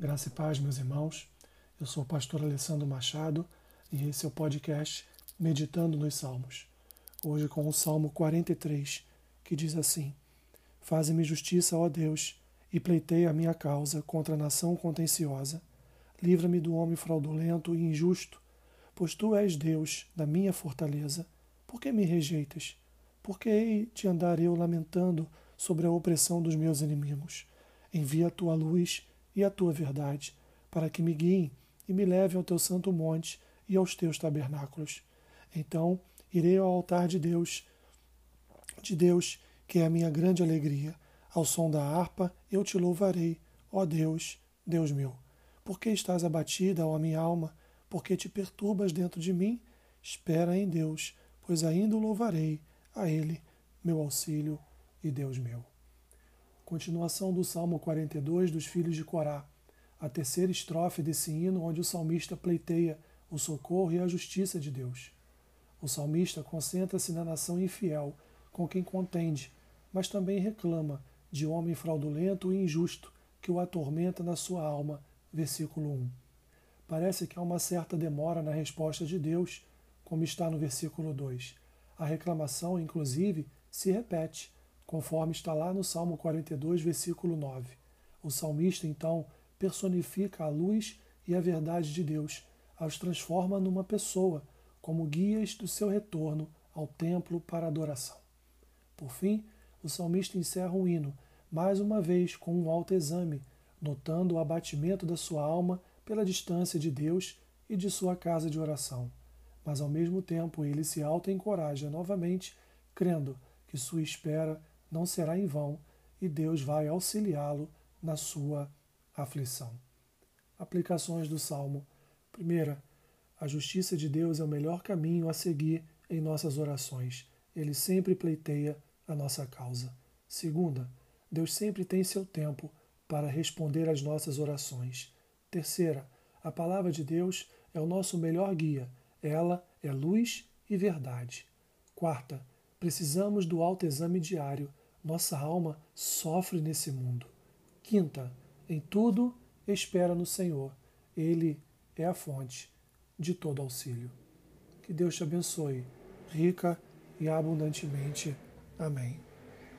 Graça e paz, meus irmãos. Eu sou o pastor Alessandro Machado e esse é o podcast Meditando nos Salmos. Hoje com o Salmo 43, que diz assim: Faze-me justiça, ó Deus, e pleiteia a minha causa contra a nação contenciosa. Livra-me do homem fraudulento e injusto, pois tu és Deus da minha fortaleza. Por que me rejeitas? Por que hei de andar eu lamentando sobre a opressão dos meus inimigos? Envia a tua luz e a tua verdade, para que me guiem e me levem ao teu santo monte e aos teus tabernáculos. Então irei ao altar de Deus, de Deus, que é a minha grande alegria. Ao som da harpa eu te louvarei, ó Deus, Deus meu. Porque estás abatida, ó minha alma? Porque te perturbas dentro de mim? Espera em Deus, pois ainda o louvarei, a Ele, meu auxílio e Deus meu. Continuação do Salmo 42 dos filhos de Corá. A terceira estrofe desse hino, onde o salmista pleiteia o socorro e a justiça de Deus. O salmista concentra-se na nação infiel, com quem contende, mas também reclama de homem fraudulento e injusto que o atormenta na sua alma. Versículo 1. Parece que há uma certa demora na resposta de Deus, como está no versículo 2. A reclamação, inclusive, se repete conforme está lá no Salmo 42, versículo 9. O salmista, então, personifica a luz e a verdade de Deus, as transforma numa pessoa, como guias do seu retorno ao templo para adoração. Por fim, o salmista encerra o hino, mais uma vez com um alto exame, notando o abatimento da sua alma pela distância de Deus e de sua casa de oração. Mas ao mesmo tempo ele se auto-encoraja novamente, crendo que sua espera não será em vão e Deus vai auxiliá-lo na sua aflição. Aplicações do Salmo. Primeira, a justiça de Deus é o melhor caminho a seguir em nossas orações. Ele sempre pleiteia a nossa causa. Segunda, Deus sempre tem seu tempo para responder às nossas orações. Terceira, a palavra de Deus é o nosso melhor guia. Ela é luz e verdade. Quarta, precisamos do autoexame diário nossa alma sofre nesse mundo. Quinta, em tudo espera no Senhor. Ele é a fonte de todo auxílio. Que Deus te abençoe, rica e abundantemente. Amém.